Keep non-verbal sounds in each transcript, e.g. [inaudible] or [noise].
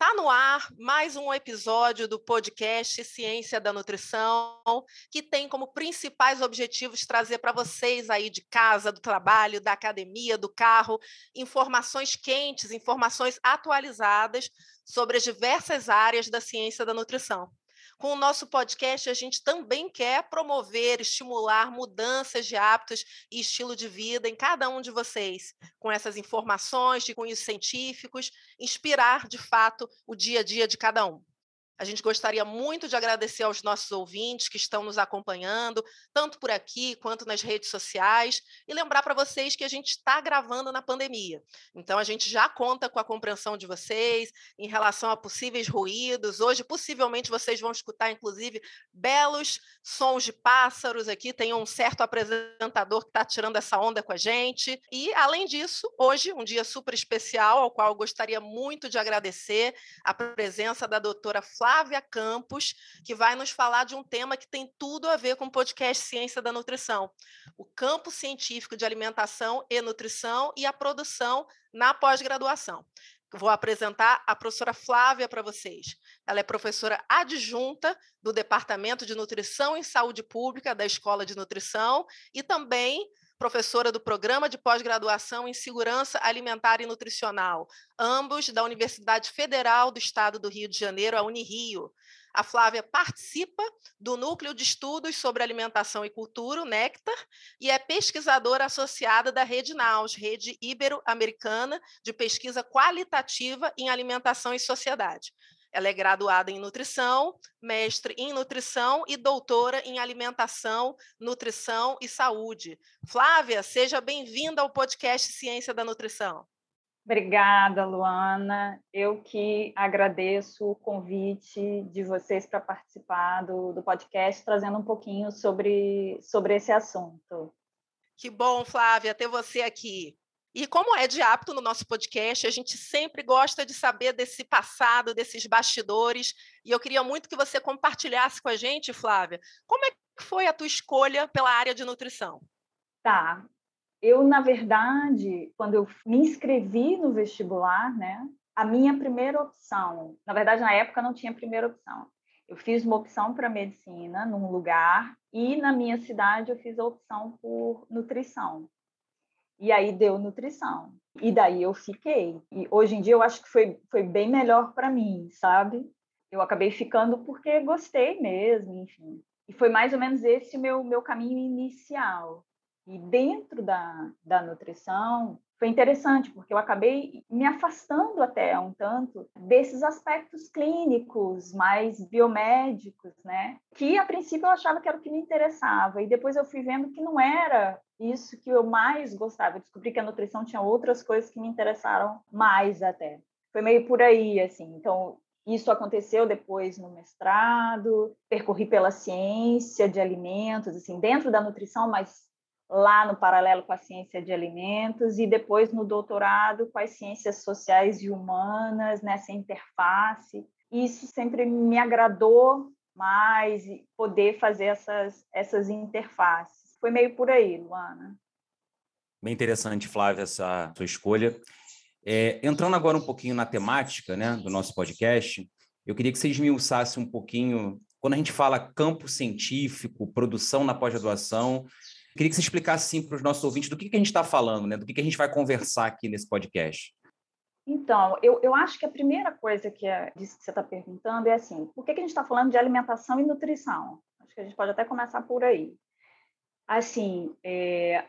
Está no ar mais um episódio do podcast Ciência da Nutrição, que tem como principais objetivos trazer para vocês aí de casa, do trabalho, da academia, do carro, informações quentes, informações atualizadas sobre as diversas áreas da ciência da nutrição. Com o nosso podcast, a gente também quer promover, estimular mudanças de hábitos e estilo de vida em cada um de vocês, com essas informações de cunhos científicos, inspirar de fato o dia a dia de cada um. A gente gostaria muito de agradecer aos nossos ouvintes que estão nos acompanhando, tanto por aqui quanto nas redes sociais, e lembrar para vocês que a gente está gravando na pandemia. Então, a gente já conta com a compreensão de vocês em relação a possíveis ruídos. Hoje, possivelmente, vocês vão escutar, inclusive, belos sons de pássaros aqui. Tem um certo apresentador que está tirando essa onda com a gente. E, além disso, hoje, um dia super especial, ao qual eu gostaria muito de agradecer a presença da doutora Flávia. Flávia Campos, que vai nos falar de um tema que tem tudo a ver com o podcast Ciência da Nutrição: o campo científico de alimentação e nutrição e a produção na pós-graduação. Vou apresentar a professora Flávia para vocês. Ela é professora adjunta do Departamento de Nutrição e Saúde Pública da Escola de Nutrição e também professora do Programa de Pós-Graduação em Segurança Alimentar e Nutricional, ambos da Universidade Federal do Estado do Rio de Janeiro, a Unirio. A Flávia participa do Núcleo de Estudos sobre Alimentação e Cultura, o Nectar, e é pesquisadora associada da Rede NAUS, Rede Ibero-Americana de Pesquisa Qualitativa em Alimentação e Sociedade. Ela é graduada em nutrição, mestre em nutrição e doutora em alimentação, nutrição e saúde. Flávia, seja bem-vinda ao podcast Ciência da Nutrição. Obrigada, Luana. Eu que agradeço o convite de vocês para participar do, do podcast, trazendo um pouquinho sobre, sobre esse assunto. Que bom, Flávia, ter você aqui. E como é de hábito no nosso podcast, a gente sempre gosta de saber desse passado, desses bastidores, e eu queria muito que você compartilhasse com a gente, Flávia, como é que foi a tua escolha pela área de nutrição? Tá. Eu, na verdade, quando eu me inscrevi no vestibular, né, a minha primeira opção, na verdade, na época não tinha primeira opção. Eu fiz uma opção para medicina num lugar e na minha cidade eu fiz a opção por nutrição. E aí deu nutrição. E daí eu fiquei. E hoje em dia eu acho que foi, foi bem melhor para mim, sabe? Eu acabei ficando porque gostei mesmo, enfim. E foi mais ou menos esse o meu, meu caminho inicial. E dentro da, da nutrição, foi interessante, porque eu acabei me afastando até um tanto desses aspectos clínicos, mais biomédicos, né? Que a princípio eu achava que era o que me interessava, e depois eu fui vendo que não era isso que eu mais gostava. Eu descobri que a nutrição tinha outras coisas que me interessaram mais até. Foi meio por aí, assim. Então, isso aconteceu depois no mestrado, percorri pela ciência de alimentos, assim, dentro da nutrição, mas lá no paralelo com a ciência de alimentos e depois no doutorado com as ciências sociais e humanas, nessa interface. Isso sempre me agradou mais poder fazer essas, essas interfaces. Foi meio por aí, Luana. Bem interessante, Flávia, essa sua escolha. É, entrando agora um pouquinho na temática né, do nosso podcast, eu queria que você esmiuçasse um pouquinho, quando a gente fala campo científico, produção na pós-graduação, Queria que você explicasse assim, para os nossos ouvintes do que, que a gente está falando, né? do que, que a gente vai conversar aqui nesse podcast. Então, eu, eu acho que a primeira coisa que, é, disso que você está perguntando é assim: por que, que a gente está falando de alimentação e nutrição? Acho que a gente pode até começar por aí. Assim, é,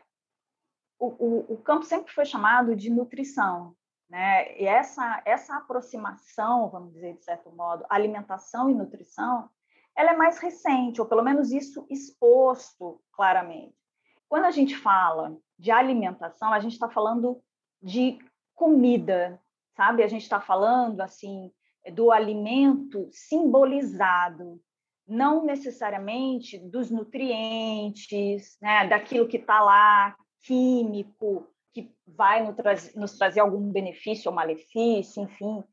o, o, o campo sempre foi chamado de nutrição, né? E essa, essa aproximação, vamos dizer de certo modo, alimentação e nutrição, ela é mais recente, ou pelo menos isso exposto claramente. Quando a gente fala de alimentação, a gente está falando de comida, sabe? A gente está falando assim do alimento simbolizado, não necessariamente dos nutrientes, né, daquilo que está lá, químico, que vai nos trazer, algum benefício ou malefício, enfim,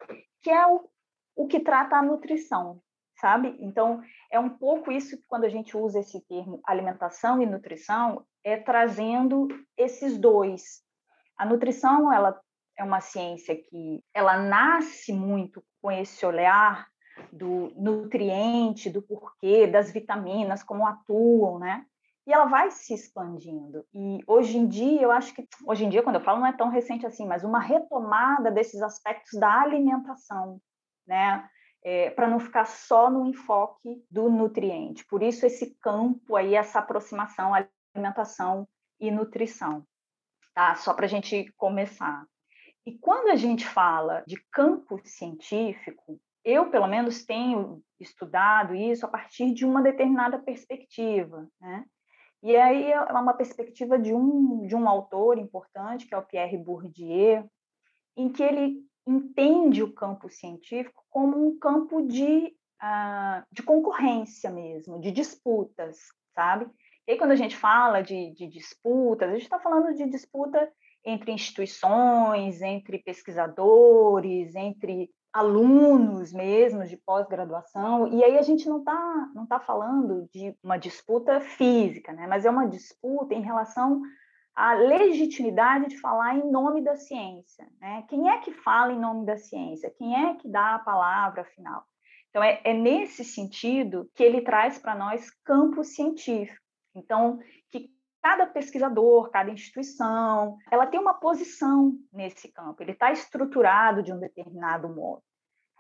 que é o, o que trata a nutrição, sabe? Então, é um pouco isso que quando a gente usa esse termo alimentação e nutrição, é trazendo esses dois. A nutrição, ela é uma ciência que ela nasce muito com esse olhar do nutriente, do porquê, das vitaminas, como atuam, né? E ela vai se expandindo. E hoje em dia, eu acho que, hoje em dia, quando eu falo, não é tão recente assim, mas uma retomada desses aspectos da alimentação, né? É, para não ficar só no enfoque do nutriente. Por isso, esse campo aí, essa aproximação alimentação e nutrição, tá? Só para a gente começar. E quando a gente fala de campo científico, eu, pelo menos, tenho estudado isso a partir de uma determinada perspectiva, né? E aí é uma perspectiva de um, de um autor importante, que é o Pierre Bourdieu, em que ele entende o campo científico como um campo de, uh, de concorrência mesmo, de disputas, sabe? E aí, quando a gente fala de, de disputas, a gente está falando de disputa entre instituições, entre pesquisadores, entre alunos mesmo de pós-graduação, e aí a gente não está não tá falando de uma disputa física, né? mas é uma disputa em relação à legitimidade de falar em nome da ciência. Né? Quem é que fala em nome da ciência? Quem é que dá a palavra final? Então, é, é nesse sentido que ele traz para nós campo científico. Então, que cada pesquisador, cada instituição, ela tem uma posição nesse campo, ele está estruturado de um determinado modo.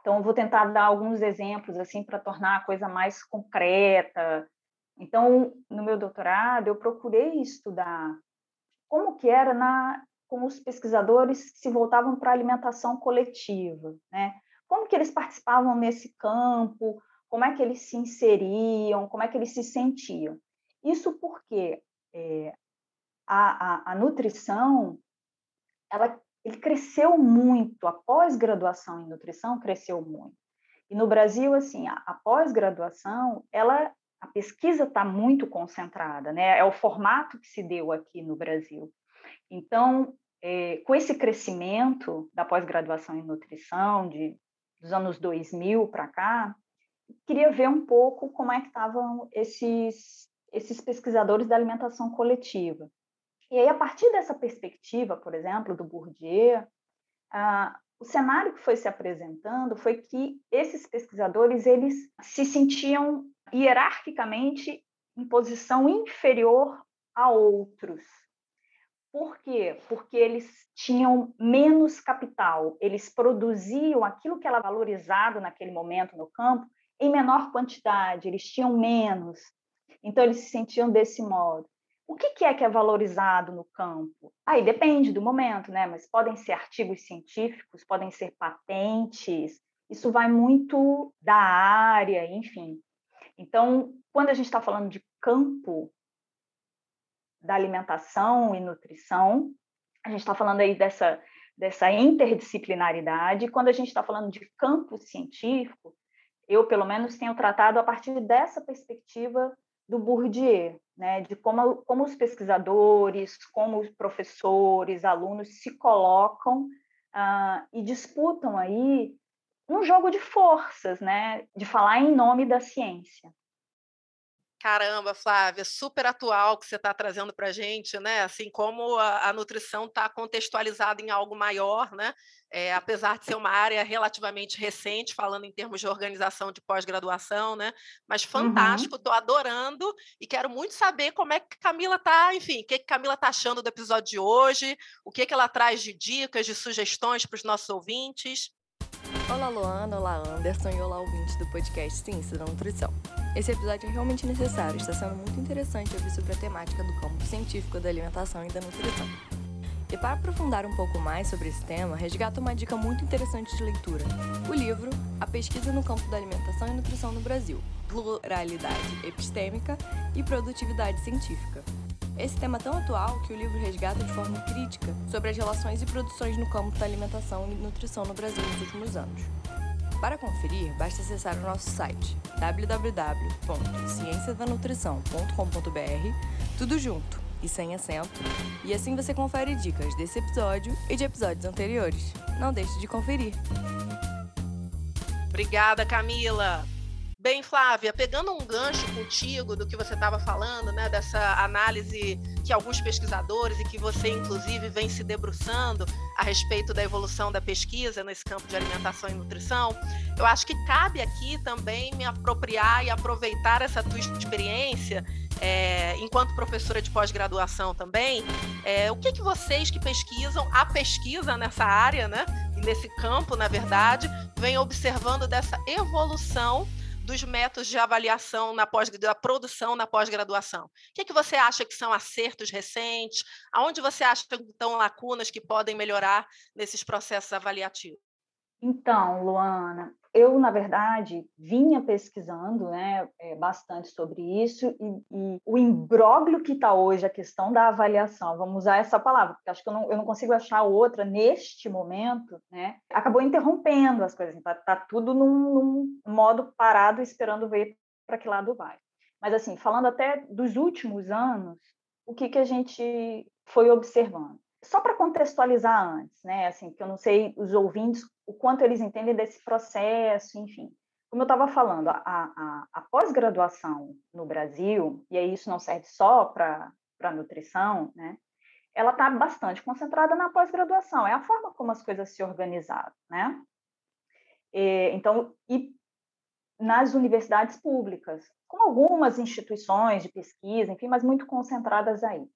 Então, eu vou tentar dar alguns exemplos assim para tornar a coisa mais concreta. Então, no meu doutorado, eu procurei estudar como que era na com os pesquisadores que se voltavam para a alimentação coletiva, né? Como que eles participavam nesse campo? Como é que eles se inseriam? Como é que eles se sentiam? Isso porque é, a, a, a, nutrição, ela, ele cresceu muito, a pós-graduação em nutrição cresceu muito. E no Brasil, assim, a, a pós-graduação, ela, a pesquisa está muito concentrada, né? É o formato que se deu aqui no Brasil. Então, é, com esse crescimento da pós-graduação em nutrição, de, dos anos 2000 para cá, queria ver um pouco como é que estavam esses esses pesquisadores da alimentação coletiva. E aí, a partir dessa perspectiva, por exemplo, do Bourdieu, ah, o cenário que foi se apresentando foi que esses pesquisadores eles se sentiam hierarquicamente em posição inferior a outros. Por quê? Porque eles tinham menos capital, eles produziam aquilo que era valorizado naquele momento no campo em menor quantidade, eles tinham menos, então, eles se sentiam desse modo. O que, é que é valorizado no campo? Aí depende do momento, né? Mas podem ser artigos científicos, podem ser patentes, isso vai muito da área, enfim. Então, quando a gente está falando de campo da alimentação e nutrição, a gente está falando aí dessa, dessa interdisciplinaridade. Quando a gente está falando de campo científico, eu, pelo menos, tenho tratado a partir dessa perspectiva do Bourdieu, né, de como, como os pesquisadores, como os professores, alunos se colocam uh, e disputam aí um jogo de forças, né, de falar em nome da ciência. Caramba, Flávia, super atual que você está trazendo para a gente, né? Assim como a, a nutrição está contextualizada em algo maior, né? É, apesar de ser uma área relativamente recente, falando em termos de organização de pós-graduação, né? Mas uhum. fantástico, estou uhum. adorando e quero muito saber como é que Camila está, enfim, o que, que Camila está achando do episódio de hoje, o que, que ela traz de dicas, de sugestões para os nossos ouvintes. Olá, Luana, olá, Anderson. E olá, ouvintes do podcast Ciência da Nutrição. Esse episódio é realmente necessário, está sendo muito interessante ouvir sobre a temática do campo científico da alimentação e da nutrição. E para aprofundar um pouco mais sobre esse tema, resgato uma dica muito interessante de leitura: o livro A Pesquisa no Campo da Alimentação e Nutrição no Brasil Pluralidade Epistêmica e Produtividade Científica, esse tema é tão atual que o livro resgata de forma crítica sobre as relações e produções no campo da alimentação e nutrição no Brasil nos últimos anos. Para conferir, basta acessar o nosso site www.cienciadanutrição.com.br, tudo junto e sem acento, e assim você confere dicas desse episódio e de episódios anteriores. Não deixe de conferir. Obrigada, Camila. Bem, Flávia, pegando um gancho contigo do que você estava falando, né, dessa análise que alguns pesquisadores e que você, inclusive, vem se debruçando a respeito da evolução da pesquisa nesse campo de alimentação e nutrição, eu acho que cabe aqui também me apropriar e aproveitar essa tua experiência é, enquanto professora de pós-graduação também, é, o que, que vocês que pesquisam, a pesquisa nessa área, né, nesse campo, na verdade, vem observando dessa evolução dos métodos de avaliação na pós, da produção na pós-graduação. O que, é que você acha que são acertos recentes? Aonde você acha que estão lacunas que podem melhorar nesses processos avaliativos? Então, Luana, eu, na verdade, vinha pesquisando né, é, bastante sobre isso e, e o imbróglio que está hoje, a questão da avaliação, vamos usar essa palavra, porque acho que eu não, eu não consigo achar outra neste momento, né, acabou interrompendo as coisas, está tá tudo num, num modo parado, esperando ver para que lado vai. Mas, assim, falando até dos últimos anos, o que, que a gente foi observando? Só para contextualizar antes, né, assim, que eu não sei os ouvintes o quanto eles entendem desse processo, enfim. Como eu estava falando, a, a, a pós-graduação no Brasil, e aí isso não serve só para a nutrição, né? ela está bastante concentrada na pós-graduação, é a forma como as coisas se organizaram, né? E, então, e nas universidades públicas, com algumas instituições de pesquisa, enfim, mas muito concentradas aí.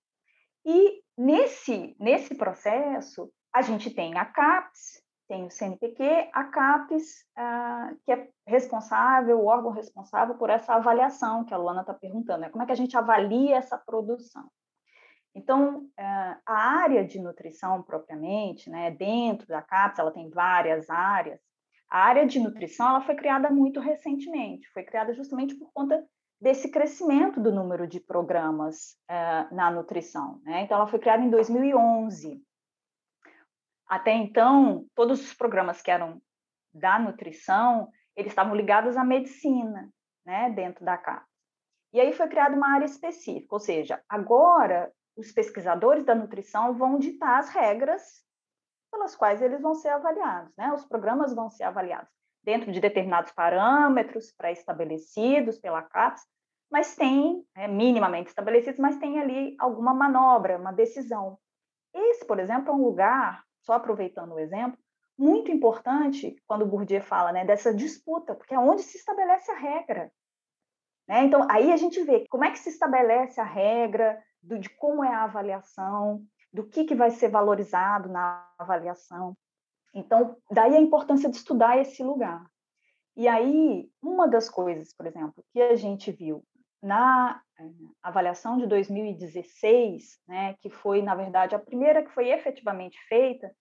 E nesse, nesse processo, a gente tem a CAPES, tem o CNPq, a CAPES, uh, que é responsável, o órgão responsável por essa avaliação que a Luana está perguntando, né? como é que a gente avalia essa produção. Então, uh, a área de nutrição propriamente, né, dentro da CAPES, ela tem várias áreas, a área de nutrição ela foi criada muito recentemente, foi criada justamente por conta desse crescimento do número de programas uh, na nutrição. Né? Então, ela foi criada em 2011, até então, todos os programas que eram da nutrição, eles estavam ligados à medicina, né, dentro da CAPES. E aí foi criada uma área específica, ou seja, agora os pesquisadores da nutrição vão ditar as regras pelas quais eles vão ser avaliados, né? Os programas vão ser avaliados dentro de determinados parâmetros pré-estabelecidos pela CAPES, mas tem, é, minimamente estabelecidos, mas tem ali alguma manobra, uma decisão. Esse, por exemplo, é um lugar só aproveitando o exemplo, muito importante quando o Bourdieu fala né, dessa disputa, porque é onde se estabelece a regra. Né? Então, aí a gente vê como é que se estabelece a regra, do, de como é a avaliação, do que, que vai ser valorizado na avaliação. Então, daí a importância de estudar esse lugar. E aí, uma das coisas, por exemplo, que a gente viu na eh, avaliação de 2016, né, que foi, na verdade, a primeira que foi efetivamente feita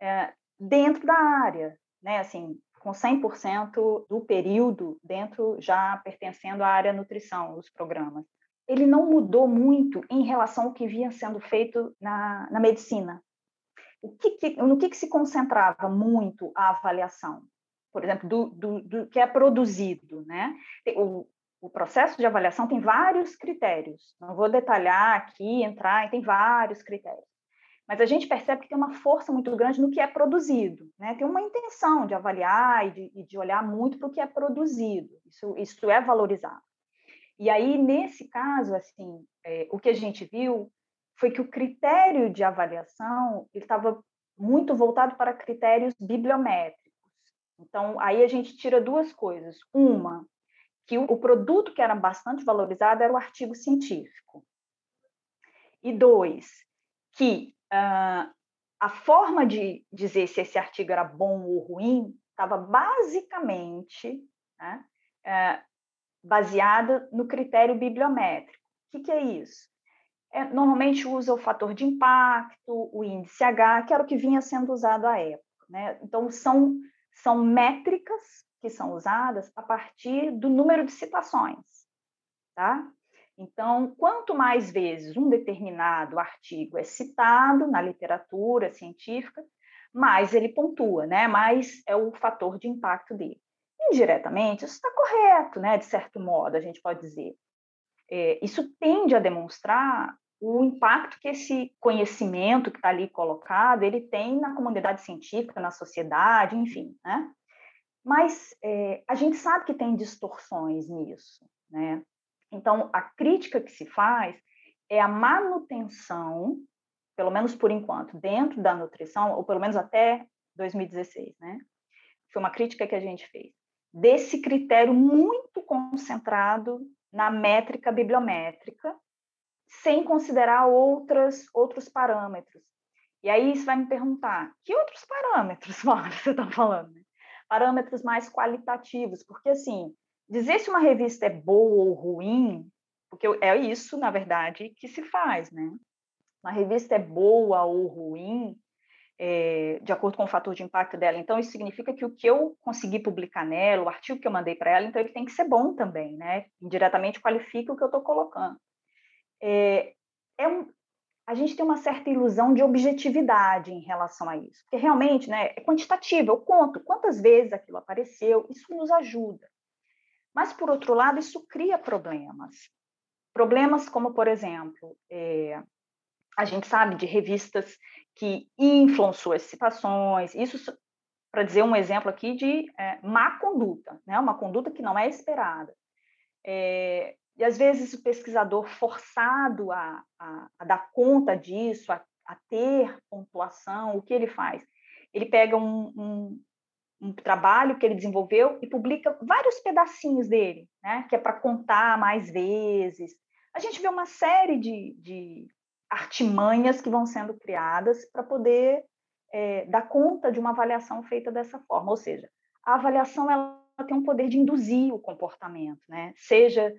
é, dentro da área, né, assim, com 100% do período dentro, já pertencendo à área nutrição, os programas. Ele não mudou muito em relação ao que vinha sendo feito na, na medicina. O que, que, no que, que se concentrava muito a avaliação? Por exemplo, do, do, do que é produzido, né? O, o processo de avaliação tem vários critérios. Não vou detalhar aqui, entrar, tem vários critérios. Mas a gente percebe que tem uma força muito grande no que é produzido. Né? Tem uma intenção de avaliar e de, e de olhar muito para o que é produzido. Isso, isso é valorizado. E aí, nesse caso, assim, é, o que a gente viu foi que o critério de avaliação estava muito voltado para critérios bibliométricos. Então, aí a gente tira duas coisas. Uma, que o produto que era bastante valorizado era o artigo científico. E dois, que uh, a forma de dizer se esse artigo era bom ou ruim estava basicamente né, uh, baseada no critério bibliométrico. O que, que é isso? É, normalmente usa o fator de impacto, o índice H, que era o que vinha sendo usado à época. Né? Então, são, são métricas que são usadas a partir do número de citações, tá? Então, quanto mais vezes um determinado artigo é citado na literatura científica, mais ele pontua, né? Mais é o fator de impacto dele. Indiretamente, isso está correto, né? De certo modo, a gente pode dizer. É, isso tende a demonstrar o impacto que esse conhecimento que está ali colocado ele tem na comunidade científica, na sociedade, enfim, né? Mas é, a gente sabe que tem distorções nisso, né? Então, a crítica que se faz é a manutenção, pelo menos por enquanto, dentro da nutrição, ou pelo menos até 2016, né? Foi uma crítica que a gente fez, desse critério muito concentrado na métrica bibliométrica, sem considerar outras, outros parâmetros. E aí você vai me perguntar, que outros parâmetros, [laughs] Mara, você está falando? Né? Parâmetros mais qualitativos, porque assim, dizer se uma revista é boa ou ruim, porque é isso, na verdade, que se faz, né? Uma revista é boa ou ruim, é, de acordo com o fator de impacto dela. Então, isso significa que o que eu consegui publicar nela, o artigo que eu mandei para ela, então ele tem que ser bom também, né? Indiretamente qualifica o que eu estou colocando é, é um, a gente tem uma certa ilusão de objetividade em relação a isso, porque realmente né, é quantitativo, eu conto quantas vezes aquilo apareceu, isso nos ajuda. Mas, por outro lado, isso cria problemas. Problemas como, por exemplo, é, a gente sabe de revistas que inflam suas citações, isso para dizer um exemplo aqui de é, má conduta, né? uma conduta que não é esperada. É, e às vezes o pesquisador forçado a, a, a dar conta disso, a, a, ter pontuação, o que ele faz? Ele pega um, um, um trabalho que ele desenvolveu e publica vários pedacinhos dele, né? que é para contar mais vezes. A gente vê uma série de, de artimanhas que vão sendo criadas para poder é, dar conta de uma avaliação feita dessa forma. Ou seja, a avaliação ela tem um poder de induzir o comportamento, né? seja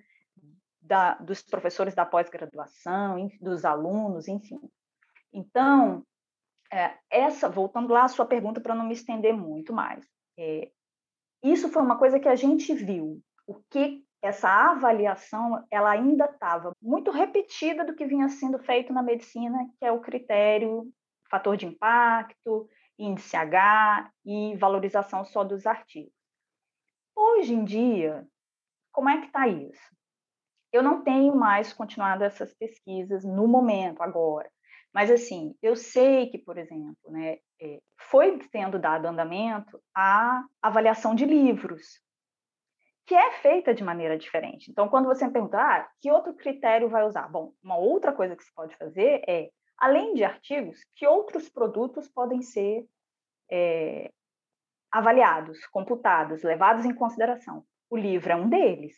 da, dos professores da pós-graduação, dos alunos, enfim. Então, é, essa, voltando lá à sua pergunta, para não me estender muito mais, é, isso foi uma coisa que a gente viu, o que essa avaliação ela ainda estava muito repetida do que vinha sendo feito na medicina, que é o critério fator de impacto, índice H e valorização só dos artigos. Hoje em dia, como é que está isso? Eu não tenho mais continuado essas pesquisas no momento, agora. Mas, assim, eu sei que, por exemplo, né, é, foi tendo dado andamento a avaliação de livros, que é feita de maneira diferente. Então, quando você me pergunta, ah, que outro critério vai usar? Bom, uma outra coisa que se pode fazer é, além de artigos, que outros produtos podem ser é, avaliados, computados, levados em consideração. O livro é um deles,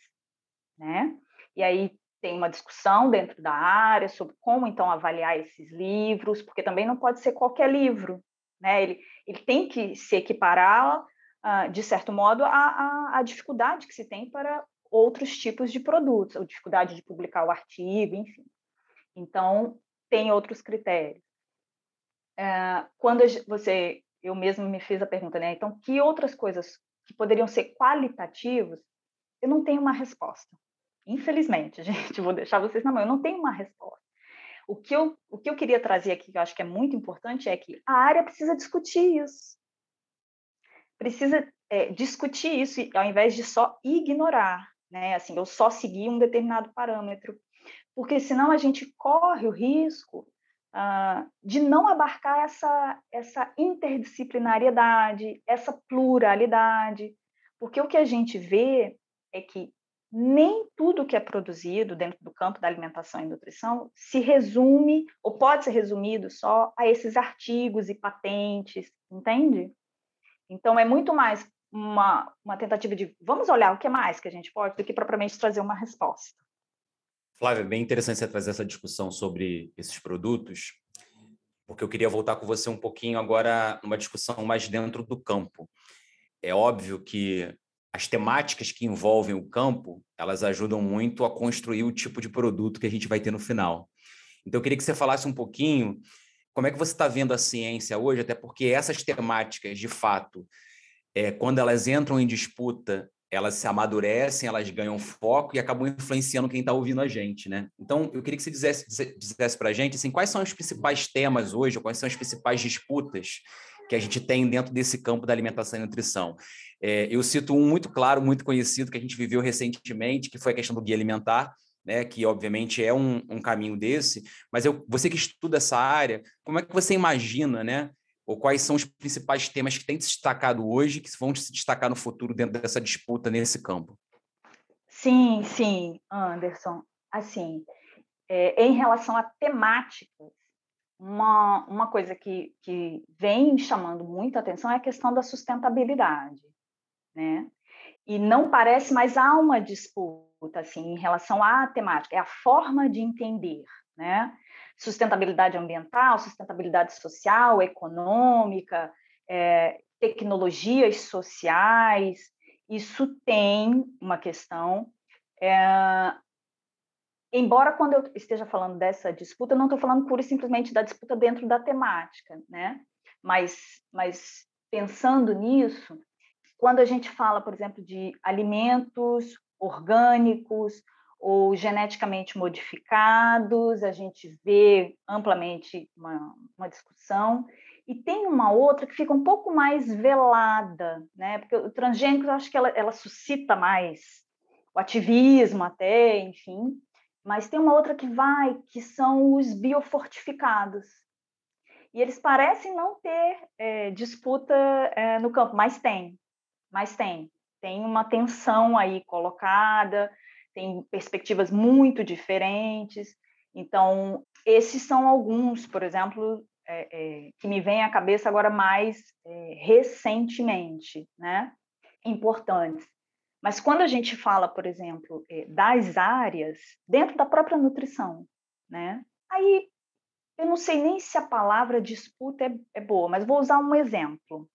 né? E aí tem uma discussão dentro da área sobre como então avaliar esses livros, porque também não pode ser qualquer livro, né? Ele, ele tem que se equiparar, de certo modo, à, dificuldade que se tem para outros tipos de produtos, a dificuldade de publicar o artigo, enfim. Então, tem outros critérios. Uh, quando você, eu mesmo me fiz a pergunta, né? Então, que outras coisas que poderiam ser qualitativos? Eu não tenho uma resposta. Infelizmente, [laughs] gente, vou deixar vocês na mão. Eu não tenho uma resposta. O que eu, o que eu queria trazer aqui, que eu acho que é muito importante, é que a área precisa discutir isso. Precisa é, discutir isso ao invés de só ignorar, né? Assim, eu só seguir um determinado parâmetro, porque senão a gente corre o risco uh, de não abarcar essa, essa interdisciplinariedade, essa pluralidade, porque o que a gente vê é que nem tudo que é produzido dentro do campo da alimentação e nutrição se resume ou pode ser resumido só a esses artigos e patentes, entende? Então é muito mais uma, uma tentativa de vamos olhar o que mais que a gente pode do que propriamente trazer uma resposta. Flávia, bem interessante você trazer essa discussão sobre esses produtos, porque eu queria voltar com você um pouquinho agora numa discussão mais dentro do campo. É óbvio que as temáticas que envolvem o campo, elas ajudam muito a construir o tipo de produto que a gente vai ter no final. Então, eu queria que você falasse um pouquinho como é que você está vendo a ciência hoje, até porque essas temáticas, de fato, é, quando elas entram em disputa, elas se amadurecem, elas ganham foco e acabam influenciando quem está ouvindo a gente, né? Então, eu queria que você dissesse, dissesse para a gente assim, quais são os principais temas hoje, quais são as principais disputas que a gente tem dentro desse campo da alimentação e nutrição. É, eu cito um muito claro, muito conhecido, que a gente viveu recentemente, que foi a questão do guia alimentar, né, que obviamente é um, um caminho desse, mas eu, você que estuda essa área, como é que você imagina, né, ou quais são os principais temas que têm se destacado hoje, que vão se destacar no futuro dentro dessa disputa nesse campo? Sim, sim, Anderson. Assim, é, em relação a temáticas, uma, uma coisa que, que vem chamando muita atenção é a questão da sustentabilidade, né? E não parece, mas há uma disputa assim em relação à temática, é a forma de entender, né? Sustentabilidade ambiental, sustentabilidade social, econômica, é, tecnologias sociais, isso tem uma questão. É, embora quando eu esteja falando dessa disputa, eu não estou falando pura e simplesmente da disputa dentro da temática, né? Mas, mas pensando nisso, quando a gente fala, por exemplo, de alimentos orgânicos ou geneticamente modificados, a gente vê amplamente uma, uma discussão. E tem uma outra que fica um pouco mais velada, né? Porque o transgênico, eu acho que ela, ela suscita mais o ativismo até, enfim. Mas tem uma outra que vai, que são os biofortificados. E eles parecem não ter é, disputa é, no campo, mas tem, mas tem. Tem uma tensão aí colocada, tem perspectivas muito diferentes. Então, esses são alguns, por exemplo, é, é, que me vêm à cabeça agora mais é, recentemente, né? Importantes. Mas quando a gente fala, por exemplo, é, das áreas dentro da própria nutrição, né? Aí eu não sei nem se a palavra disputa é, é boa, mas vou usar um exemplo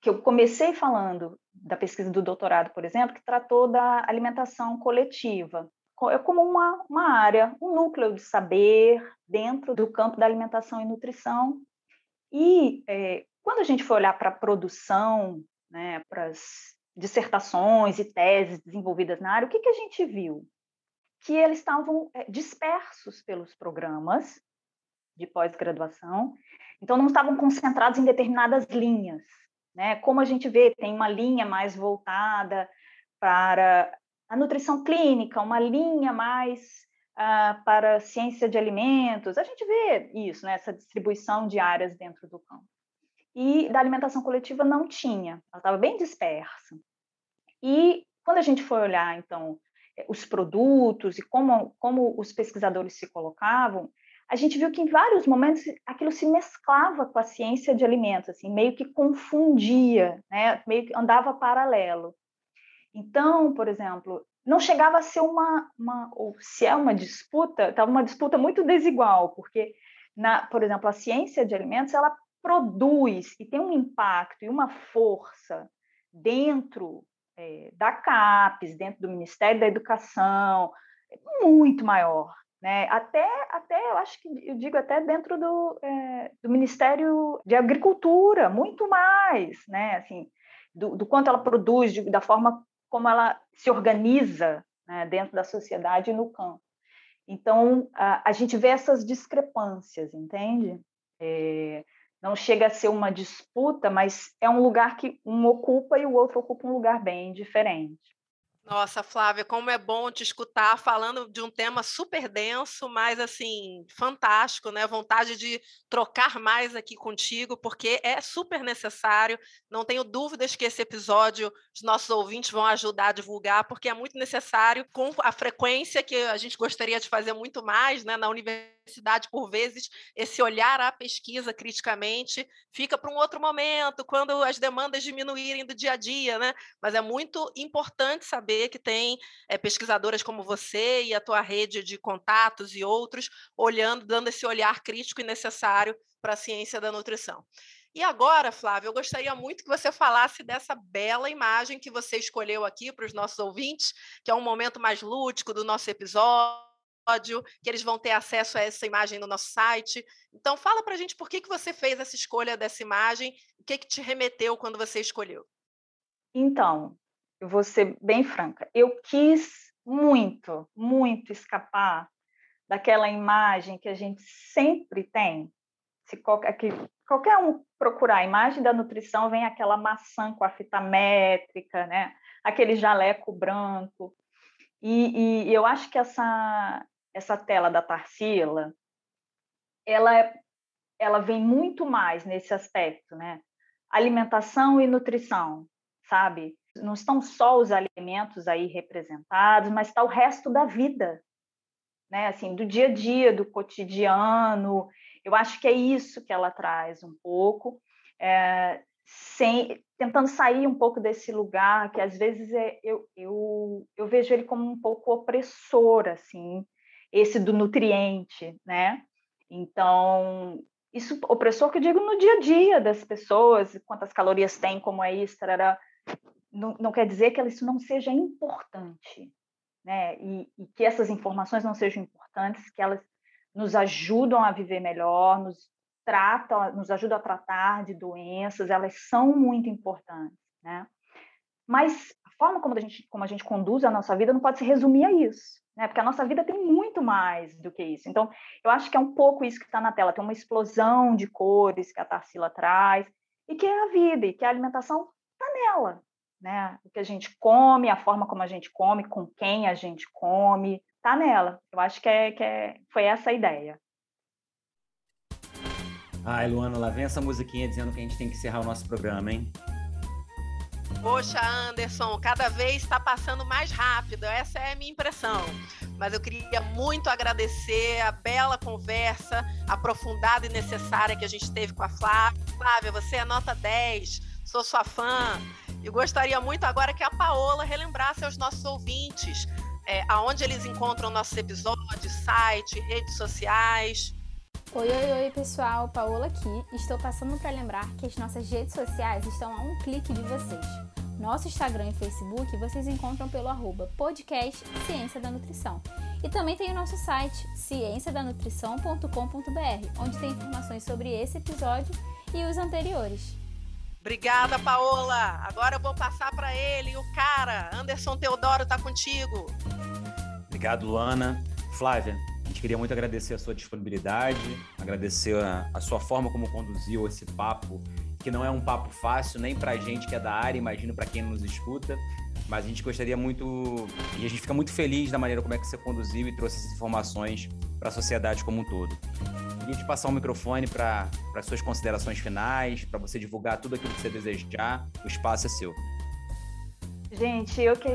que eu comecei falando da pesquisa do doutorado, por exemplo, que tratou da alimentação coletiva é como uma, uma área, um núcleo de saber dentro do campo da alimentação e nutrição. E é, quando a gente for olhar para a produção, né, para as dissertações e teses desenvolvidas na área, o que, que a gente viu? Que eles estavam é, dispersos pelos programas de pós-graduação, então não estavam concentrados em determinadas linhas. Né? Como a gente vê, tem uma linha mais voltada para a nutrição clínica, uma linha mais uh, para ciência de alimentos. A gente vê isso, né, essa distribuição de áreas dentro do campo. E da alimentação coletiva não tinha, ela estava bem dispersa. E quando a gente foi olhar, então, eh, os produtos e como, como os pesquisadores se colocavam, a gente viu que em vários momentos aquilo se mesclava com a ciência de alimentos, assim, meio que confundia, né? meio que andava paralelo. Então, por exemplo, não chegava a ser uma, uma ou se é uma disputa, estava uma disputa muito desigual, porque, na, por exemplo, a ciência de alimentos, ela produz e tem um impacto e uma força dentro é, da CAPES, dentro do Ministério da Educação, muito maior. Né? Até, até, eu acho que eu digo até dentro do, é, do Ministério de Agricultura, muito mais, né? Assim, do, do quanto ela produz, de, da forma como ela se organiza né, dentro da sociedade e no campo. Então, a, a gente vê essas discrepâncias, entende? É, não chega a ser uma disputa, mas é um lugar que um ocupa e o outro ocupa um lugar bem diferente. Nossa, Flávia, como é bom te escutar falando de um tema super denso, mas assim, fantástico, né? Vontade de trocar mais aqui contigo, porque é super necessário. Não tenho dúvidas que esse episódio os nossos ouvintes vão ajudar a divulgar, porque é muito necessário, com a frequência que a gente gostaria de fazer muito mais, né, na universidade por vezes, esse olhar à pesquisa criticamente fica para um outro momento, quando as demandas diminuírem do dia a dia, né? Mas é muito importante saber que tem é, pesquisadoras como você e a tua rede de contatos e outros olhando, dando esse olhar crítico e necessário para a ciência da nutrição. E agora, Flávio, eu gostaria muito que você falasse dessa bela imagem que você escolheu aqui para os nossos ouvintes, que é um momento mais lúdico do nosso episódio que eles vão ter acesso a essa imagem no nosso site. Então, fala para a gente por que, que você fez essa escolha dessa imagem, o que, que te remeteu quando você escolheu. Então, eu vou ser bem franca, eu quis muito, muito escapar daquela imagem que a gente sempre tem, se qualquer, qualquer um procurar a imagem da nutrição, vem aquela maçã com a fita métrica, né? aquele jaleco branco. E, e eu acho que essa, essa tela da Tarsila, ela, é, ela vem muito mais nesse aspecto, né? Alimentação e nutrição, sabe? Não estão só os alimentos aí representados, mas está o resto da vida, né? Assim, do dia a dia, do cotidiano. Eu acho que é isso que ela traz um pouco, é, sem, tentando sair um pouco desse lugar que às vezes é, eu, eu, eu vejo ele como um pouco opressor, assim, esse do nutriente, né? Então, isso opressor que eu digo no dia a dia das pessoas, quantas calorias tem, como é isso, tarará, não, não quer dizer que isso não seja importante, né? E, e, que essas informações não sejam importantes, que elas nos ajudam a viver melhor, nos tratam, nos ajudam a tratar de doenças, elas são muito importantes, né? Mas a forma como a gente, como a gente conduz a nossa vida não pode se resumir a isso, né? Porque a nossa vida tem muito mais do que isso. Então, eu acho que é um pouco isso que está na tela, tem uma explosão de cores que a Tarsila traz, e que é a vida, e que a alimentação está nela, né? O que a gente come, a forma como a gente come, com quem a gente come, tá nela. Eu acho que, é, que é, foi essa a ideia. Ai, Luana, lá vem essa musiquinha dizendo que a gente tem que encerrar o nosso programa, hein? Poxa, Anderson, cada vez está passando mais rápido, essa é a minha impressão. Mas eu queria muito agradecer a bela conversa aprofundada e necessária que a gente teve com a Flávia. Flávia, você é nota 10, sou sua fã. E gostaria muito agora que a Paola relembrasse aos nossos ouvintes é, aonde eles encontram nossos episódios, site, redes sociais. Oi, oi, oi, pessoal, Paola aqui. Estou passando para lembrar que as nossas redes sociais estão a um clique de vocês. Nosso Instagram e Facebook vocês encontram pelo arroba podcast Ciência da Nutrição. E também tem o nosso site, cienciadanutrição.com.br, onde tem informações sobre esse episódio e os anteriores. Obrigada, Paola. Agora eu vou passar para ele, o cara. Anderson Teodoro está contigo. Obrigado, Luana. Flávia, a gente queria muito agradecer a sua disponibilidade, agradecer a, a sua forma como conduziu esse papo, que não é um papo fácil nem para a gente que é da área, imagino para quem nos escuta, mas a gente gostaria muito e a gente fica muito feliz da maneira como é que você conduziu e trouxe essas informações para a sociedade como um todo. Queria te passar o microfone para suas considerações finais, para você divulgar tudo aquilo que você desejar. O espaço é seu. Gente, eu que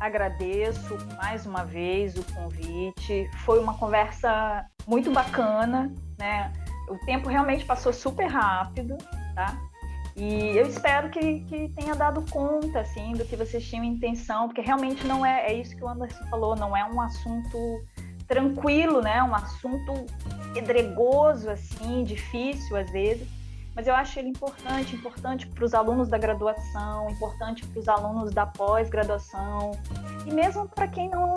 agradeço mais uma vez o convite. Foi uma conversa muito bacana, né? O tempo realmente passou super rápido, tá? E eu espero que, que tenha dado conta, assim, do que vocês tinham intenção, porque realmente não é, é isso que o Anderson falou, não é um assunto tranquilo, né? Um assunto pedregoso, assim, difícil às vezes, mas eu acho ele importante, importante para os alunos da graduação, importante para os alunos da pós-graduação e mesmo para quem não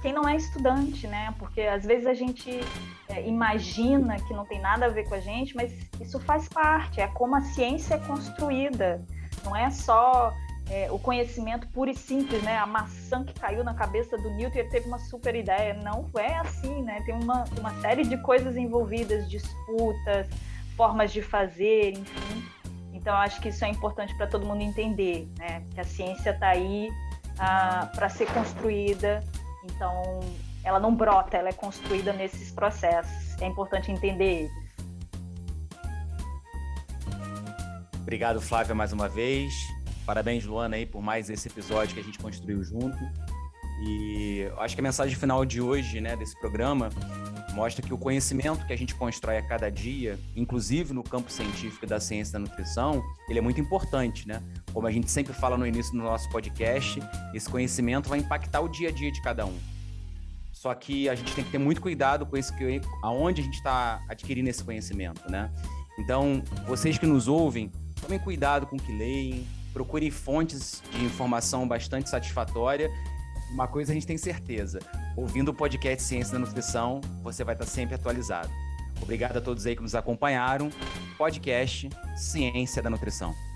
quem não é estudante, né? Porque às vezes a gente é, imagina que não tem nada a ver com a gente, mas isso faz parte, é como a ciência é construída. Não é só é, o conhecimento puro e simples, né? A maçã que caiu na cabeça do Newton e ele teve uma super ideia. Não é assim, né? Tem uma, uma série de coisas envolvidas, disputas, formas de fazer, enfim. Então, acho que isso é importante para todo mundo entender, né? Que a ciência está aí ah, para ser construída. Então, ela não brota, ela é construída nesses processos. É importante entender eles. Obrigado, Flávia, mais uma vez. Parabéns, Luana, aí, por mais esse episódio que a gente construiu junto. E acho que a mensagem final de hoje, né, desse programa, mostra que o conhecimento que a gente constrói a cada dia, inclusive no campo científico da ciência da nutrição, ele é muito importante, né? Como a gente sempre fala no início do nosso podcast, esse conhecimento vai impactar o dia a dia de cada um. Só que a gente tem que ter muito cuidado com esse aonde a gente está adquirindo esse conhecimento, né? Então, vocês que nos ouvem, tomem cuidado com o que leem, procure fontes de informação bastante satisfatória. Uma coisa a gente tem certeza: ouvindo o podcast Ciência da Nutrição, você vai estar sempre atualizado. Obrigado a todos aí que nos acompanharam. Podcast Ciência da Nutrição.